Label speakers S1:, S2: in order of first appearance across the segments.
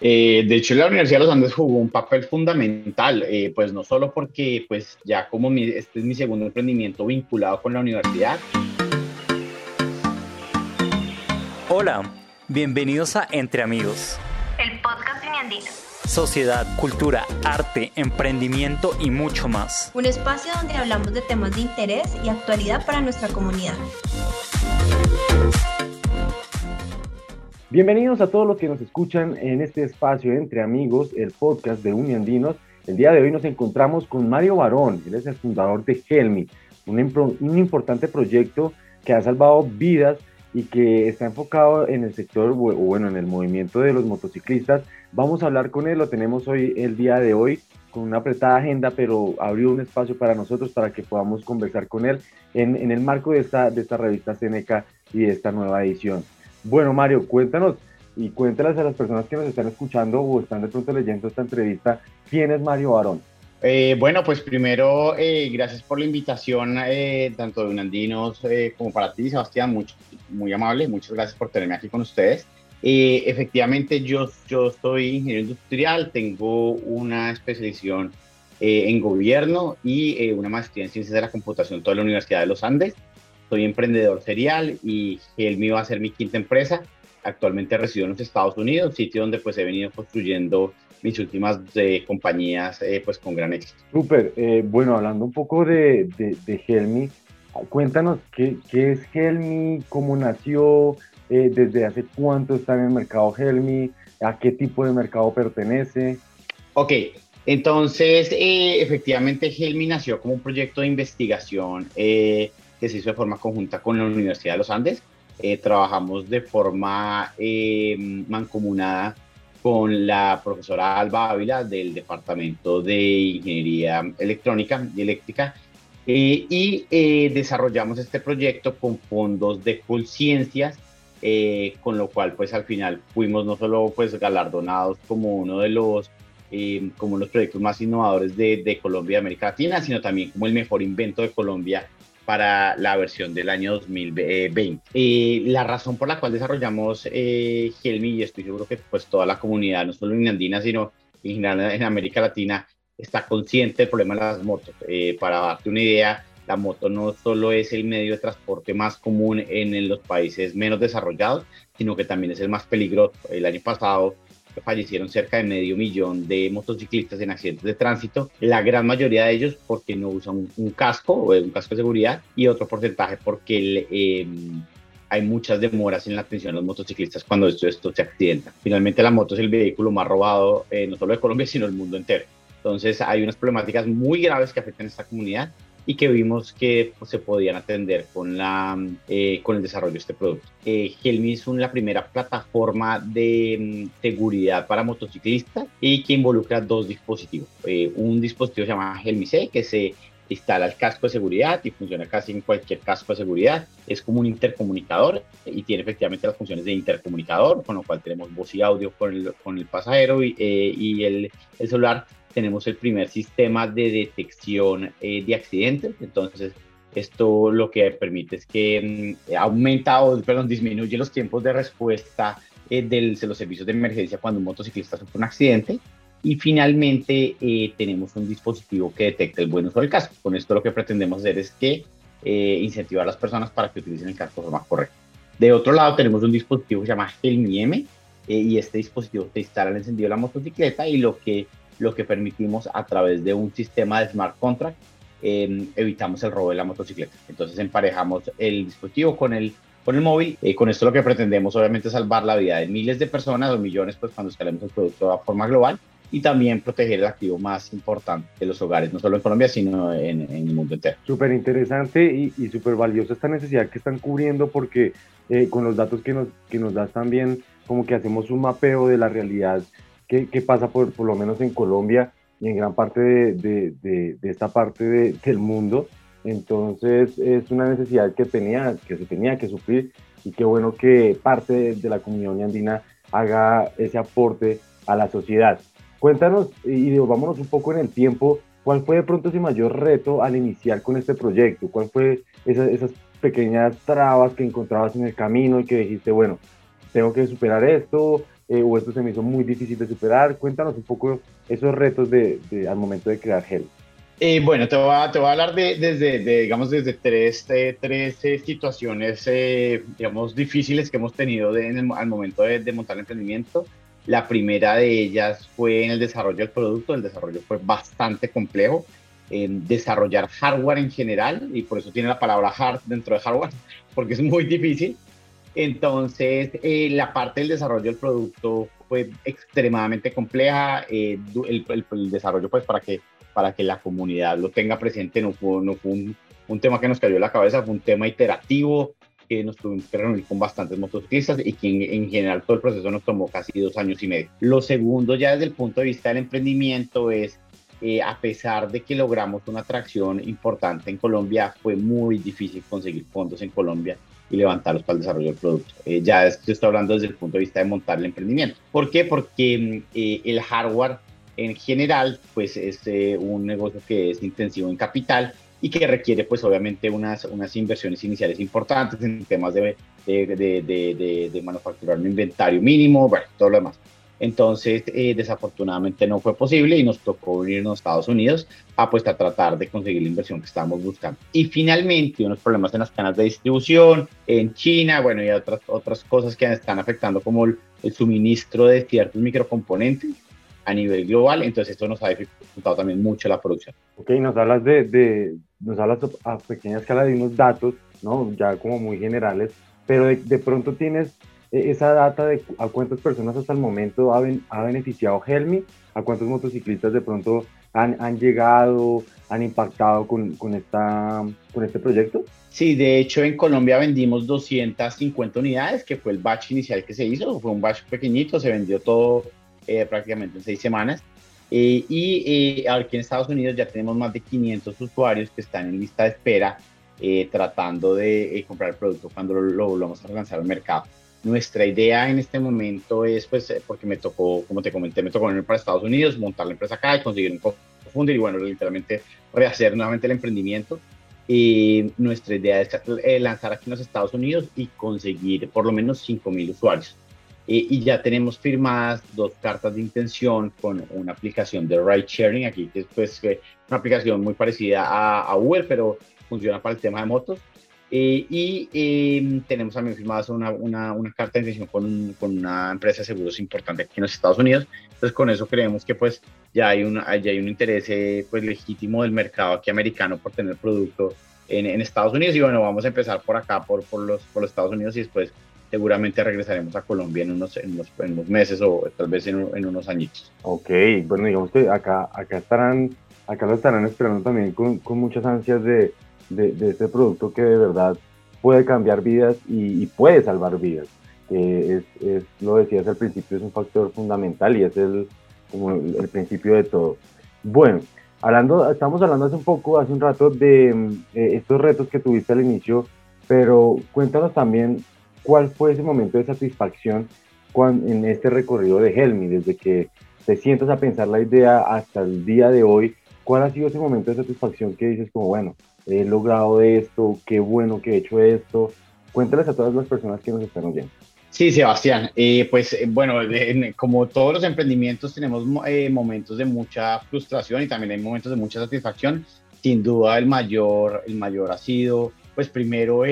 S1: Eh, de hecho, la Universidad de los Andes jugó un papel fundamental, eh, pues no solo porque pues ya como este es mi segundo emprendimiento vinculado con la universidad.
S2: Hola, bienvenidos a Entre Amigos.
S3: El podcast Uniandino.
S2: Sociedad, cultura, arte, emprendimiento y mucho más.
S3: Un espacio donde hablamos de temas de interés y actualidad para nuestra comunidad.
S4: Bienvenidos a todos los que nos escuchan en este espacio entre amigos, el podcast de Uniandinos. El día de hoy nos encontramos con Mario Barón, él es el fundador de Helmi, un, importante proyecto que ha salvado vidas y que está enfocado en el sector, o bueno, en el movimiento de los motociclistas. Vamos a hablar con él, lo tenemos hoy, el día de hoy, con una apretada agenda, pero abrió un espacio para nosotros para que podamos conversar con él en, en el marco de esta, de esta revista Seneca y de esta nueva edición. Bueno, Mario, cuéntanos y cuéntanos a las personas que nos están escuchando o están de pronto leyendo esta entrevista, ¿quién es Mario Barón?
S1: Eh, bueno, pues primero, eh, gracias por la invitación, eh, tanto de Unandinos como para ti, Sebastián, mucho, muy amable, muchas gracias por tenerme aquí con ustedes. efectivamente, yo, yo soy ingeniero industrial, tengo una especialización en gobierno y una maestría en ciencias de la computación toda la Universidad de los Andes soy emprendedor serial y Helmi va a ser mi quinta empresa. Actualmente resido en los Estados Unidos, sitio donde pues he venido construyendo mis últimas eh, compañías eh, pues con gran éxito.
S4: Súper, eh, bueno, hablando un poco de, de, Helmi, cuéntanos qué, qué, es Helmi, cómo nació, desde hace cuánto está en el mercado Helmi, a qué tipo de mercado pertenece.
S1: Ok, entonces efectivamente Helmi nació como un proyecto de investigación que se hizo de forma conjunta con la Universidad de los Andes. Eh, trabajamos de forma eh, mancomunada con la profesora Alba Ávila del Departamento de Ingeniería Electrónica y Eléctrica eh, y desarrollamos este proyecto con fondos de Colciencias, con lo cual pues al final fuimos no solo pues galardonados como uno de los como los proyectos más innovadores de, de Colombia y América Latina, sino también como el mejor invento de Colombia para la versión del año 2020. Eh, la razón por la cual desarrollamos eh, Helmi, y estoy seguro que pues toda la comunidad, no solo en Andina, sino en general en América Latina, está consciente del problema de las motos. Eh, para darte una idea, la moto no solo es el medio de transporte más común en los países menos desarrollados, sino que también es el más peligroso. El año pasado fallecieron cerca de medio millón de motociclistas en accidentes de tránsito, la gran mayoría de ellos porque no usan un, casco o un casco de seguridad y otro porcentaje porque em, hay muchas demoras en la atención a los motociclistas cuando esto, esto se accidenta. Finalmente la moto es el vehículo más robado eh, no solo de Colombia sino del mundo entero. Entonces hay unas problemáticas muy graves que afectan a esta comunidad y que vimos que pues, se podían atender con, la, eh, con el desarrollo de este producto. Eh, Helmi es la primera plataforma de mm, seguridad para motociclistas y que involucra dos dispositivos. Eh, un dispositivo se llama Helmi C, que se instala el casco de seguridad y funciona casi en cualquier casco de seguridad. Es como un intercomunicador y tiene efectivamente las funciones de intercomunicador, con lo cual tenemos voz y audio con el, con el pasajero y, y el, el celular tenemos el primer sistema de detección eh, de accidentes. Entonces, esto lo que permite es que mm, aumenta o, perdón, disminuye los tiempos de respuesta eh, de los servicios de emergencia cuando un motociclista sufre un accidente. Y finalmente eh, tenemos un dispositivo que detecta el buen uso del casco. Con esto lo que pretendemos hacer es que incentivar a las personas para que utilicen el casco de forma correcta. De otro lado tenemos un dispositivo que se llama Helmi M y este dispositivo te instala el encendido de la motocicleta y lo que lo que permitimos a través de un sistema de smart contract em, evitamos el robo de la motocicleta. Entonces emparejamos el dispositivo con el, con el móvil y con esto lo que pretendemos obviamente es salvar la vida de miles de personas o millones pues cuando escalemos el producto a forma global y también proteger el activo más importante de los hogares, no solo en Colombia, sino en, en el mundo entero.
S4: Súper interesante y, y súper valiosa esta necesidad que están cubriendo porque eh, con los datos que nos, que nos das también como que hacemos un mapeo de la realidad ¿Qué pasa por, por, lo menos en Colombia y en gran parte de, de, de, esta parte del mundo. Entonces es una necesidad que, tenía, que se tenía que suplir y qué bueno que parte de la comunidad andina haga ese aporte a la sociedad. Cuéntanos y vámonos un poco en el tiempo, ¿cuál fue de pronto ese mayor reto al iniciar con este proyecto? ¿Cuál fue esas, esas pequeñas trabas que encontrabas en el camino y que dijiste, bueno, tengo que superar esto, eh, o esto se me hizo muy difícil de superar. Cuéntanos un poco esos retos de, al momento de crear Gel.
S1: Eh, bueno, te voy, a, te voy a hablar de, desde, digamos, desde tres, tres situaciones, digamos, difíciles que hemos tenido al momento de, montar el emprendimiento. La primera de ellas fue en el desarrollo del producto. El desarrollo fue bastante complejo. En desarrollar hardware en general, y por eso tiene la palabra hard dentro de hardware, porque es muy difícil. Entonces, eh, la parte del desarrollo del producto fue extremadamente compleja. Eh, el, el, desarrollo, pues, para que, para que la comunidad lo tenga presente, no fue, no fue un, un tema que nos cayó en la cabeza, fue un tema iterativo que nos tuvimos que reunir con bastantes motociclistas y que en, general todo el proceso nos tomó casi dos años y medio. Lo segundo, ya desde el punto de vista del emprendimiento, es eh, a pesar de que logramos una atracción importante en Colombia, fue muy difícil conseguir fondos en Colombia y levantarlos para el desarrollo del producto. Eh, ya estoy hablando desde el punto de vista de montar el emprendimiento. ¿Por qué? Porque mm, eh, el hardware en general pues es eh, un negocio que es intensivo en capital y que requiere pues obviamente unas, unas inversiones iniciales importantes en temas de, de, de, de, manufacturar un inventario mínimo, bueno, todo lo demás. Entonces, eh, desafortunadamente no fue posible y nos tocó irnos a Estados Unidos a, pues, a tratar de conseguir la inversión que estábamos buscando. Y finalmente, unos problemas en las cadenas de distribución, en China, bueno, y otras, otras cosas que están afectando como el, suministro de ciertos microcomponentes a nivel global, entonces esto nos ha dificultado también mucho la producción.
S4: Ok, nos hablas de, de nos hablas a pequeña escala de unos datos, ¿no? Ya como muy generales, pero de, de pronto tienes esa data de a cuántas personas hasta el momento ha, beneficiado Helmi, a cuántos motociclistas de pronto han, llegado, han impactado con, con, esta, con este proyecto?
S1: Sí, de hecho en Colombia vendimos 250 unidades, que fue el batch inicial que se hizo, fue un batch pequeñito, se vendió todo eh, prácticamente en seis semanas. Eh, y eh, aquí en Estados Unidos ya tenemos más de 500 usuarios que están en lista de espera tratando de comprar el producto cuando lo, lo, lo vamos a lanzar al mercado. Nuestra idea en este momento es, pues, eh, porque me tocó, como te comenté, me tocó venir para Estados Unidos, montar la empresa acá y conseguir un co-founder y, bueno, literalmente rehacer nuevamente el emprendimiento. Y nuestra idea es eh, lanzar aquí en los Estados Unidos y conseguir por lo menos 5.000 usuarios. y ya tenemos firmadas dos cartas de intención con una aplicación de ride sharing aquí, que es pues, una aplicación muy parecida a, a Uber, pero funciona para el tema de motos eh, y em, tenemos también firmadas una, una, una, carta de intención con, con, una empresa de seguros importante aquí en los Estados Unidos. Entonces, con eso creemos que pues ya hay, una, ya hay un interés eh, pues, legítimo del mercado aquí americano por tener producto en, en, Estados Unidos. Y bueno, vamos a empezar por acá, por, por, los, por los Estados Unidos y después seguramente regresaremos a Colombia en unos, en unos, en unos meses o tal vez en, en, unos añitos.
S4: Ok, bueno, digamos que acá, acá estarán, acá lo estarán esperando también con, con muchas ansias de de, este producto que de verdad puede cambiar vidas y, puede salvar vidas. es, es, lo decías al principio, es un factor fundamental y es el, como el, principio de todo. Bueno, hablando, estamos hablando hace un poco, hace un rato de eh, estos retos que tuviste al inicio, pero cuéntanos también cuál fue ese momento de satisfacción cuando, en este recorrido de Helmi, desde que te sientas a pensar la idea hasta el día de hoy, ¿cuál ha sido ese momento de satisfacción que dices como, bueno, he logrado esto, qué bueno que he hecho esto. Cuéntales a todas las personas que nos están oyendo.
S1: Sí, Sebastián, eh, pues eh, bueno, como todos los emprendimientos tenemos eh, momentos de mucha frustración y también hay momentos de mucha satisfacción. Sin duda el mayor, el mayor ha sido, pues primero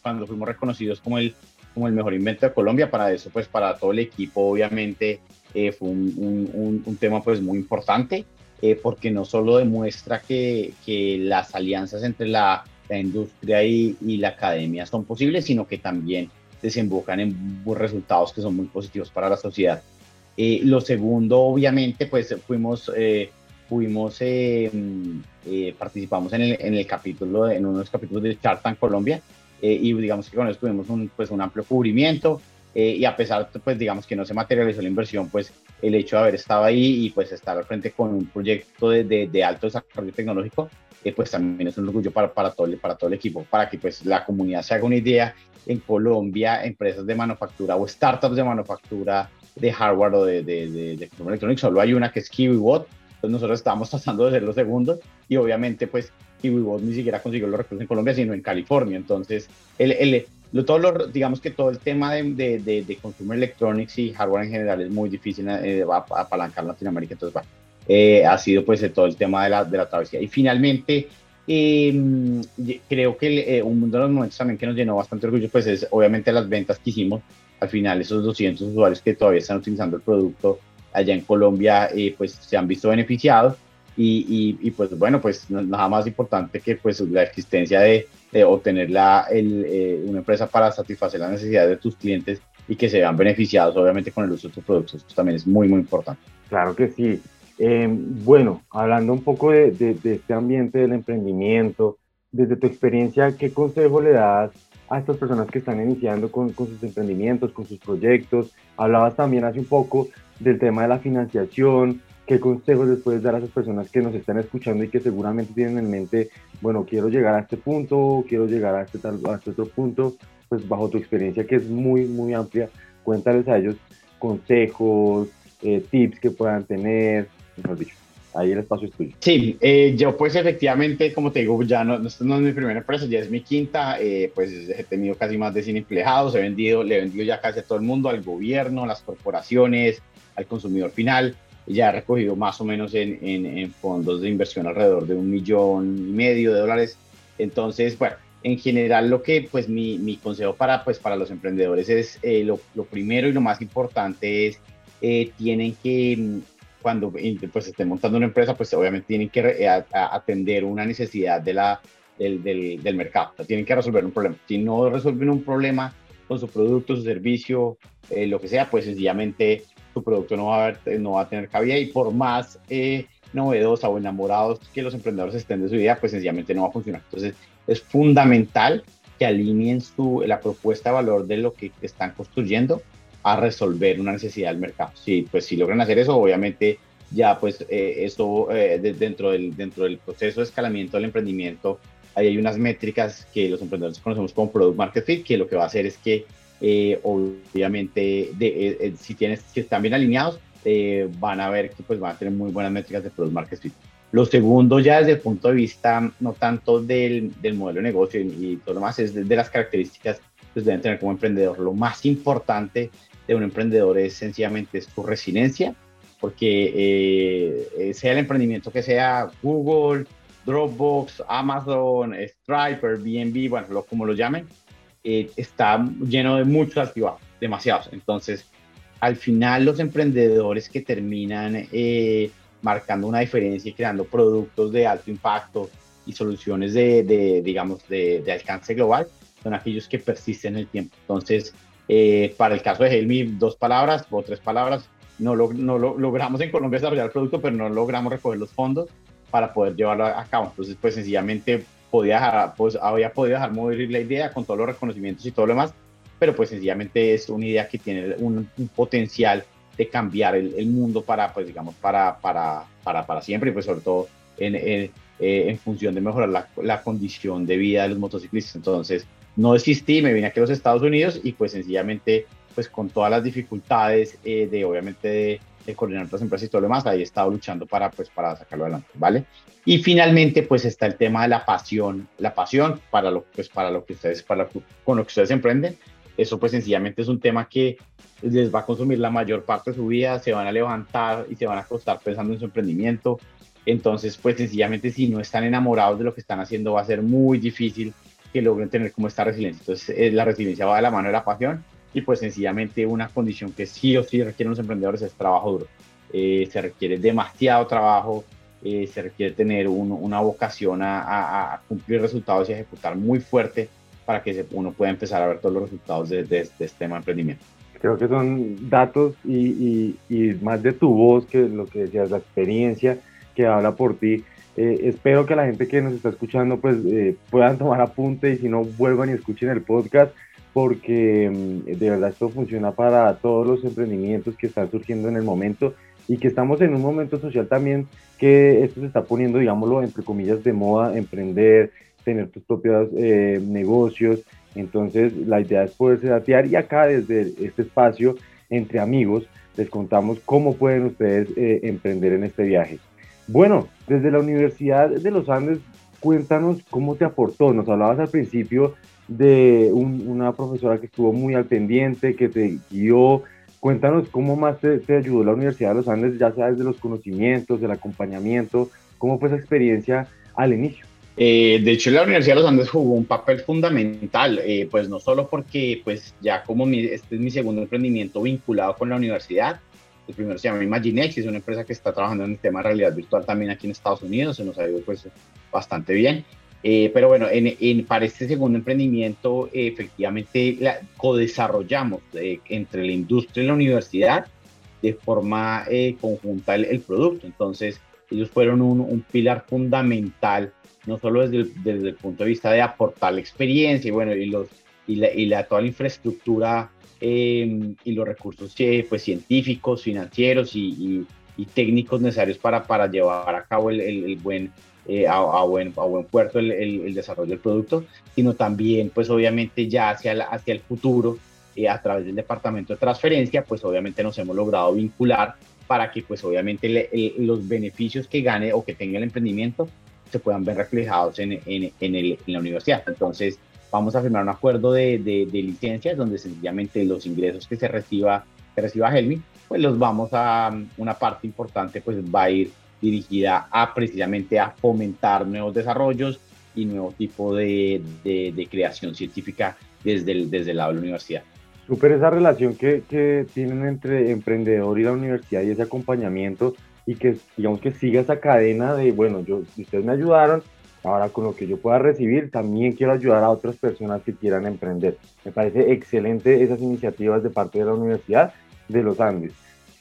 S1: cuando fuimos reconocidos como el, como el mejor invento de Colombia, para eso, pues para todo el equipo obviamente fue un, un, un, tema pues muy importante. Eh, porque no solo demuestra que, que las alianzas entre la, la industria y, y, la academia son posibles, sino que también desembocan en resultados que son muy positivos para la sociedad. Eh, lo segundo, obviamente, pues fuimos, eh, fuimos participamos en el, en el capítulo, en uno de los capítulos de Chartan Colombia, y digamos que con eso tuvimos un, pues, un amplio cubrimiento, eh, y a pesar, pues digamos que no se materializó la inversión, pues el hecho de haber estado ahí y pues estar al frente con un proyecto de, de, alto desarrollo tecnológico, eh, pues también es un orgullo para, para, todo, para todo el equipo, para que pues la comunidad se haga una idea. En Colombia, empresas de manufactura o startups de manufactura de hardware o de, de, de, de solo hay una que es KiwiBot, entonces nosotros estábamos tratando de ser los segundos y obviamente pues KiwiBot ni siquiera consiguió los recursos en Colombia, sino en California. Entonces, el, el, lo, digamos que todo el tema de, de, de, consumer electronics y hardware en general es muy difícil eh, va a apalancar Latinoamérica, entonces eh, ha sido pues todo el tema de la, de la travesía. Y finalmente, em, creo que eh, uno de los momentos también que nos llenó bastante orgullo, pues es obviamente las ventas que hicimos. Al final, esos 200 usuarios que todavía están utilizando el producto allá en Colombia, pues se han visto beneficiados. Y, y, pues bueno, pues nada más importante que pues la existencia de, obtener la, eh, una empresa para satisfacer las necesidades de tus clientes y que se vean beneficiados obviamente con el uso de tus productos. Esto también es muy, muy importante.
S4: Claro que sí. Eh, bueno, hablando un poco de, este ambiente del emprendimiento, desde tu experiencia, ¿qué consejo le das a estas personas que están iniciando con, con sus emprendimientos, con sus proyectos? Hablabas también hace un poco del tema de la financiación, ¿Qué consejos les puedes dar a esas personas que nos están escuchando y que seguramente tienen en mente, bueno, quiero llegar a este punto, quiero llegar a este, tal, a este otro punto? Pues bajo tu experiencia que es muy, muy amplia, cuéntales a ellos consejos, eh, tips que puedan tener, mejor dicho. Ahí el espacio es tuyo.
S1: Sí, eh, yo pues efectivamente, como te digo, ya no, no, es mi primera empresa, ya es mi quinta, eh, pues he tenido casi más de 100 empleados, he vendido, le he vendido ya casi a todo el mundo, al gobierno, a las corporaciones, al consumidor final ya ha recogido más o menos en, en, fondos de inversión alrededor de un millón y medio de dólares. Entonces, bueno, en general lo que pues mi, mi consejo para, pues, para los emprendedores es eh, lo, lo, primero y lo más importante es eh, tienen que mm, cuando pues estén montando una empresa pues obviamente tienen que eh, atender una necesidad de la, del, del, del mercado, tienen que resolver un problema. Si no resuelven un problema con su producto, su servicio, lo que sea, pues sencillamente tu producto no va a, no va a tener cabida y por más eh, novedosa o enamorados que los emprendedores estén de su idea, pues sencillamente no va a funcionar. Entonces es fundamental que alineen su, la propuesta de valor de lo que están construyendo a resolver una necesidad del mercado. Sí, pues si logran hacer eso, obviamente ya pues eh, eso eh, dentro, del, dentro del proceso de escalamiento del emprendimiento, ahí hay unas métricas que los emprendedores conocemos como Product Market Fit, que lo que va a hacer es que eh, obviamente de, eh, eh, si tienes que están bien alineados, van a ver que pues van a tener muy buenas métricas de Product Market Fit. Lo segundo ya desde el punto de vista no tanto del, del modelo de negocio y, todo lo más, es de, las características que pues, deben tener como emprendedor. Lo más importante de un emprendedor es sencillamente su resiliencia, porque sea el emprendimiento que sea Google, Dropbox, Amazon, Stripe, Airbnb, bueno, lo, como lo llamen, eh, está lleno de muchos activados, demasiados. Entonces, al final los emprendedores que terminan eh, marcando una diferencia y creando productos de alto impacto y soluciones de, de digamos, de, de, alcance global, son aquellos que persisten en el tiempo. Entonces, eh, para el caso de Helmi, dos palabras o tres palabras, no, lo, no lo, logramos en Colombia desarrollar el producto, pero no logramos recoger los fondos para poder llevarlo a cabo. Entonces, pues sencillamente podía pues, había podido dejar morir la idea con todos los reconocimientos y todo lo demás, pero pues sencillamente es una idea que tiene un, potencial de cambiar el, el, mundo para, pues digamos, para, para, para, para siempre y pues sobre todo en, en, eh, en función de mejorar la, la, condición de vida de los motociclistas. Entonces, no desistí, me vine aquí a los Estados Unidos y pues sencillamente, pues con todas las dificultades eh, de, obviamente, de, de coordinar otras empresas y todo lo demás, ahí he estado luchando para, pues, para sacarlo adelante, ¿vale? Y finalmente, pues está el tema de la pasión, la pasión para lo, pues, para lo que ustedes, para con lo que ustedes emprenden. Eso pues sencillamente es un tema que les va a consumir la mayor parte de su vida, se van a levantar y se van a acostar pensando en su emprendimiento. Entonces, pues sencillamente si no están enamorados de lo que están haciendo, va a ser muy difícil que logren tener como esta resiliencia. Entonces, eh, la resiliencia va de la mano de la pasión y pues sencillamente una condición que sí o sí requieren los emprendedores es trabajo duro. Eh, se requiere demasiado trabajo, eh, se requiere tener una vocación a, cumplir resultados y ejecutar muy fuerte para que uno pueda empezar a ver todos los resultados de, este tema de emprendimiento.
S4: Creo que son datos y, más de tu voz que lo que decías, la experiencia que habla por ti. Eh, espero que la gente que nos está escuchando pues eh, puedan tomar apunte y si no vuelvan y escuchen el podcast porque mm, de verdad esto funciona para todos los emprendimientos que están surgiendo en el momento y que estamos en un momento social también que esto se está poniendo, digámoslo, entre comillas, de moda, emprender, tener tus propios eh, negocios. Entonces, la idea es poderse datear y acá desde este espacio, entre amigos, les contamos cómo pueden ustedes eh, emprender en este viaje. Bueno, desde la Universidad de los Andes, cuéntanos cómo te aportó. Nos hablabas al principio de una profesora que estuvo muy al pendiente, que te guió. Cuéntanos cómo más te, te, ayudó la Universidad de los Andes, ya sea desde los conocimientos, del acompañamiento, cómo fue esa experiencia al inicio.
S1: Eh, de hecho, la Universidad de los Andes jugó un papel fundamental, eh, pues no solo porque pues ya como este es mi segundo emprendimiento vinculado con la universidad, el primero se llama Imaginex, es una empresa que está trabajando en el tema de realidad virtual también aquí en Estados Unidos, se nos ha ido pues bastante bien. Eh, pero bueno, en, para este segundo emprendimiento efectivamente la, co-desarrollamos entre la industria y la universidad de forma conjunta el, producto. Entonces, ellos fueron un, un pilar fundamental no solo desde el, desde el punto de vista de aportar la experiencia y bueno, y, los, y, la, y la, toda la infraestructura em, y los recursos eh, pues, científicos, financieros y, y, técnicos necesarios para, para llevar a cabo el, el, buen, eh, a, a, buen, a buen puerto el, el, desarrollo del producto, sino también pues obviamente ya hacia, hacia el futuro, eh, a través del departamento de transferencia, pues obviamente nos hemos logrado vincular para que pues obviamente los beneficios que gane o que tenga el emprendimiento se puedan ver reflejados en, en, en, el, en la universidad. Entonces, vamos a firmar un acuerdo de, de, de, licencias donde sencillamente los ingresos que se reciba, que reciba Helmi, pues los vamos a, una parte importante pues va a ir dirigida a precisamente a fomentar nuevos desarrollos y nuevo tipo de, de creación científica desde el, desde el lado de la universidad.
S4: Súper esa relación que, que tienen entre emprendedor y la universidad y ese acompañamiento y que digamos que siga esa cadena de, bueno, yo, ustedes me ayudaron, ahora con lo que yo pueda recibir, también quiero ayudar a otras personas que quieran emprender. Me parece excelente esas iniciativas de parte de la Universidad de los Andes.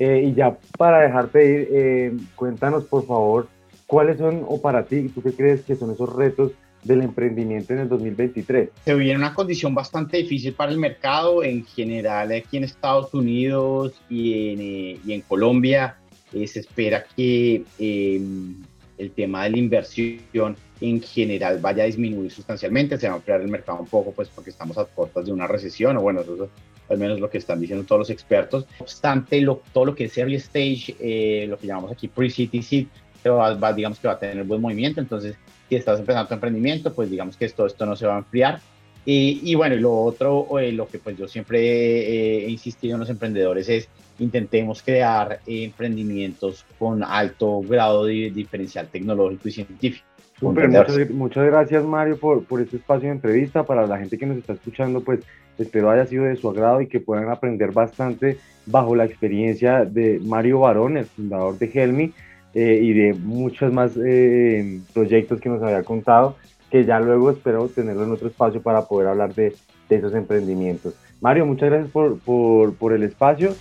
S4: Eh, y ya para dejarte ir, eh, cuéntanos por favor cuáles son, o para ti, ¿tú qué crees que son esos retos del emprendimiento en el 2023?
S1: Se viene una condición bastante difícil para el mercado en general aquí en Estados Unidos y en, eh, Colombia eh, se espera que em, el tema de la inversión en general vaya a disminuir sustancialmente, se va a ampliar el mercado un poco, pues porque estamos a puertas de una recesión, o bueno, eso es al menos lo que están diciendo todos los expertos. No obstante, lo, todo lo que es early stage, eh, lo que llamamos aquí pre-city seed, va, digamos que va a tener buen movimiento, entonces si estás empezando tu emprendimiento, pues digamos que esto, esto no se va a enfriar. Y, y bueno, lo otro, eh, lo que pues yo siempre he insistido en los emprendedores es intentemos crear emprendimientos con alto grado de diferencial tecnológico y científico.
S4: muchas, gracias Mario por, por este espacio de entrevista. Para la gente que nos está escuchando, pues espero haya sido de su agrado y que puedan aprender bastante bajo la experiencia de Mario Barón, el fundador de Helmi, eh, y de muchos más eh, proyectos que nos había contado, que ya luego espero tenerlo en otro espacio para poder hablar de, esos emprendimientos. Mario, muchas gracias por el espacio